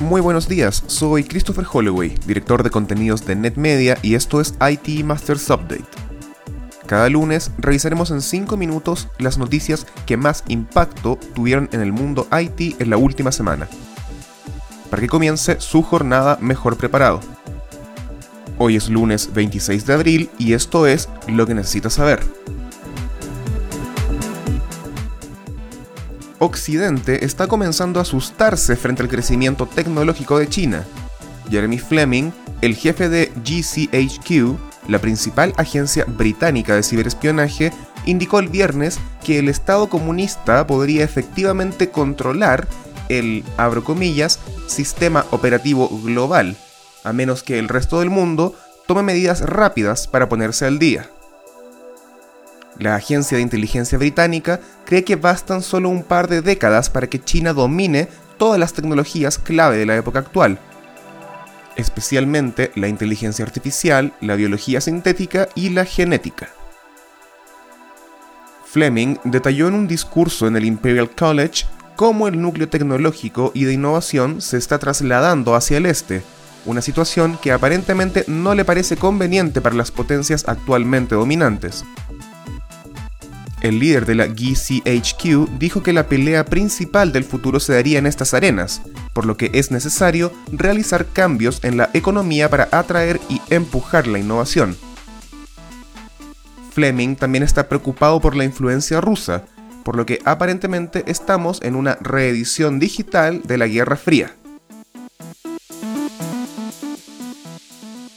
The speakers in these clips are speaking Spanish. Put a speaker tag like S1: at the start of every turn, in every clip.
S1: Muy buenos días, soy Christopher Holloway, director de contenidos de NetMedia y esto es IT Masters Update. Cada lunes revisaremos en 5 minutos las noticias que más impacto tuvieron en el mundo IT en la última semana, para que comience su jornada mejor preparado. Hoy es lunes 26 de abril y esto es lo que necesitas saber. Occidente está comenzando a asustarse frente al crecimiento tecnológico de China. Jeremy Fleming, el jefe de GCHQ, la principal agencia británica de ciberespionaje, indicó el viernes que el Estado comunista podría efectivamente controlar el, abro comillas, sistema operativo global, a menos que el resto del mundo tome medidas rápidas para ponerse al día. La agencia de inteligencia británica cree que bastan solo un par de décadas para que China domine todas las tecnologías clave de la época actual, especialmente la inteligencia artificial, la biología sintética y la genética. Fleming detalló en un discurso en el Imperial College cómo el núcleo tecnológico y de innovación se está trasladando hacia el este, una situación que aparentemente no le parece conveniente para las potencias actualmente dominantes. El líder de la GCHQ dijo que la pelea principal del futuro se daría en estas arenas, por lo que es necesario realizar cambios en la economía para atraer y empujar la innovación. Fleming también está preocupado por la influencia rusa, por lo que aparentemente estamos en una reedición digital de la Guerra Fría.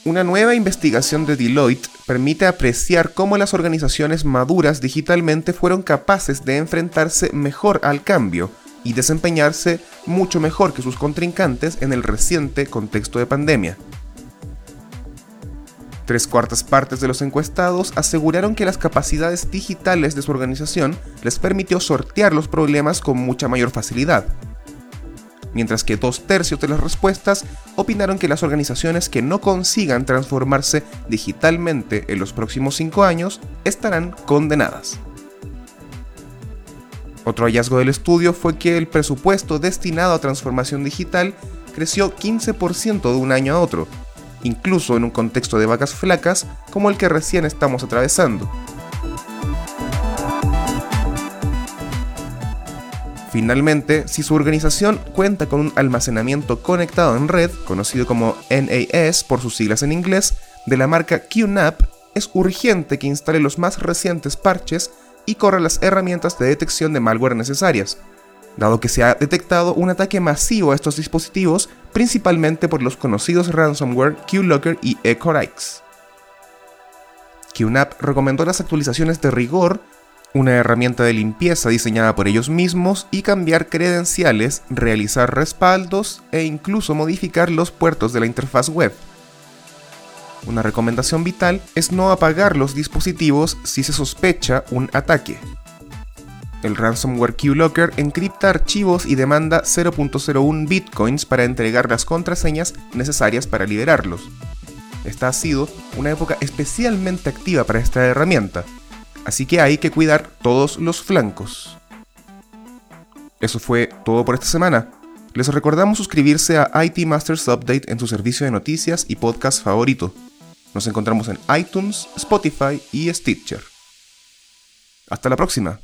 S1: Una nueva investigación de Deloitte permite apreciar cómo las organizaciones maduras digitalmente fueron capaces de enfrentarse mejor al cambio y desempeñarse mucho mejor que sus contrincantes en el reciente contexto de pandemia. Tres cuartas partes de los encuestados aseguraron que las capacidades digitales de su organización les permitió sortear los problemas con mucha mayor facilidad mientras que dos tercios de las respuestas opinaron que las organizaciones que no consigan transformarse digitalmente en los próximos cinco años estarán condenadas. Otro hallazgo del estudio fue que el presupuesto destinado a transformación digital creció 15% de un año a otro, incluso en un contexto de vacas flacas como el que recién estamos atravesando. Finalmente, si su organización cuenta con un almacenamiento conectado en red, conocido como NAS por sus siglas en inglés, de la marca QNAP, es urgente que instale los más recientes parches y corra las herramientas de detección de malware necesarias, dado que se ha detectado un ataque masivo a estos dispositivos, principalmente por los conocidos ransomware QLocker y Ecorix. QNAP recomendó las actualizaciones de rigor una herramienta de limpieza diseñada por ellos mismos y cambiar credenciales, realizar respaldos e incluso modificar los puertos de la interfaz web. Una recomendación vital es no apagar los dispositivos si se sospecha un ataque. El ransomware QLocker encripta archivos y demanda 0.01 bitcoins para entregar las contraseñas necesarias para liberarlos. Esta ha sido una época especialmente activa para esta herramienta, así que hay que cuidar todos los flancos. Eso fue todo por esta semana. Les recordamos suscribirse a IT Masters Update en su servicio de noticias y podcast favorito. Nos encontramos en iTunes, Spotify y Stitcher. Hasta la próxima.